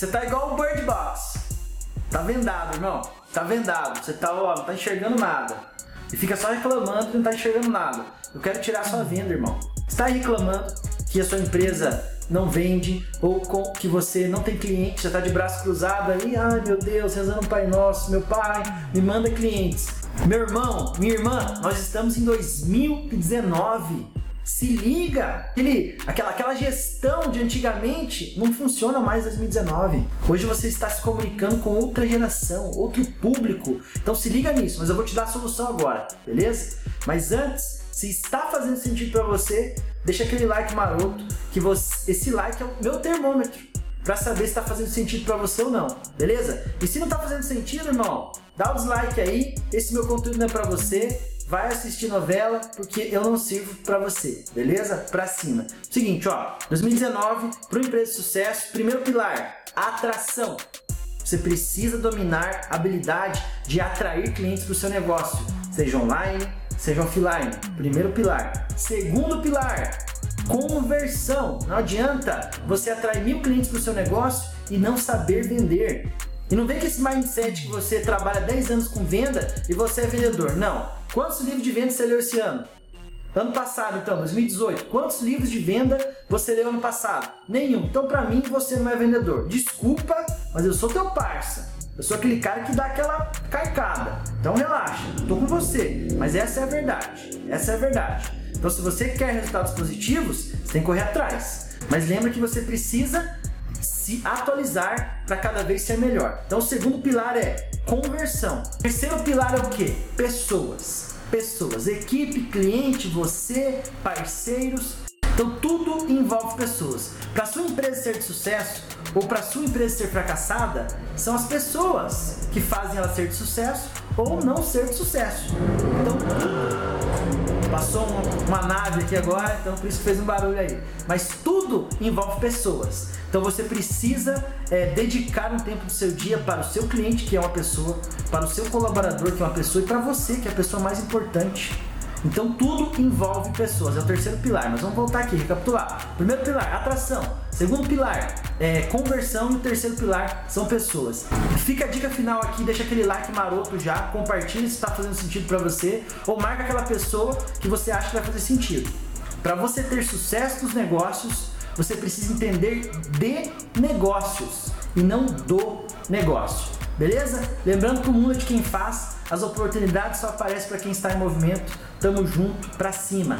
Você tá igual o Bird Box. Tá vendado, irmão. Tá vendado. Você tá, ó, não tá enxergando nada. E fica só reclamando que não tá enxergando nada. Eu quero tirar sua venda, irmão. Você tá reclamando que a sua empresa não vende ou com, que você não tem cliente, já tá de braço cruzado aí, ai meu Deus, rezando um Pai Nosso, meu Pai, me manda clientes. Meu irmão, minha irmã, nós estamos em 2019. Se liga! Aquele, aquela, aquela gestão de antigamente não funciona mais em 2019. Hoje você está se comunicando com outra geração, outro público. Então se liga nisso, mas eu vou te dar a solução agora, beleza? Mas antes, se está fazendo sentido para você, deixa aquele like maroto, que você, esse like é o meu termômetro para saber se está fazendo sentido para você ou não, beleza? E se não está fazendo sentido, irmão, dá o dislike aí. Esse meu conteúdo não é para você vai assistir novela porque eu não sirvo para você, beleza? Pra cima. Seguinte, ó, 2019, para empresa de sucesso, primeiro pilar, atração. Você precisa dominar a habilidade de atrair clientes para o seu negócio, seja online, seja offline. Primeiro pilar. Segundo pilar, conversão. Não adianta você atrair mil clientes para o seu negócio e não saber vender. E não vem com esse mindset que você trabalha 10 anos com venda e você é vendedor. Não. Quantos livros de venda você leu esse ano? Ano passado, então, 2018. Quantos livros de venda você leu ano passado? Nenhum. Então, para mim, você não é vendedor. Desculpa, mas eu sou teu parça. Eu sou aquele cara que dá aquela carcada. Então, relaxa. Tô com você. Mas essa é a verdade. Essa é a verdade. Então, se você quer resultados positivos, você tem que correr atrás. Mas lembra que você precisa se atualizar para cada vez ser melhor. Então, o segundo pilar é conversão. O terceiro pilar é o que? Pessoas. Pessoas, equipe, cliente, você, parceiros. Então, tudo envolve pessoas. Para sua empresa ser de sucesso ou para sua empresa ser fracassada, são as pessoas que fazem ela ser de sucesso ou não ser de sucesso. Então, uma nave aqui agora, então por isso fez um barulho aí. Mas tudo envolve pessoas. Então você precisa é, dedicar um tempo do seu dia para o seu cliente, que é uma pessoa, para o seu colaborador, que é uma pessoa, e para você, que é a pessoa mais importante. Então tudo envolve pessoas, é o terceiro pilar. Mas vamos voltar aqui, recapitular. Primeiro pilar, atração. Segundo pilar, é, conversão. E o terceiro pilar são pessoas. Fica a dica final aqui, deixa aquele like maroto já, compartilha se está fazendo sentido para você, ou marca aquela pessoa que você acha que vai fazer sentido. Para você ter sucesso nos negócios, você precisa entender de negócios e não do negócio. Beleza? Lembrando que o mundo é de quem faz, as oportunidades só aparecem para quem está em movimento. Tamo junto, pra cima.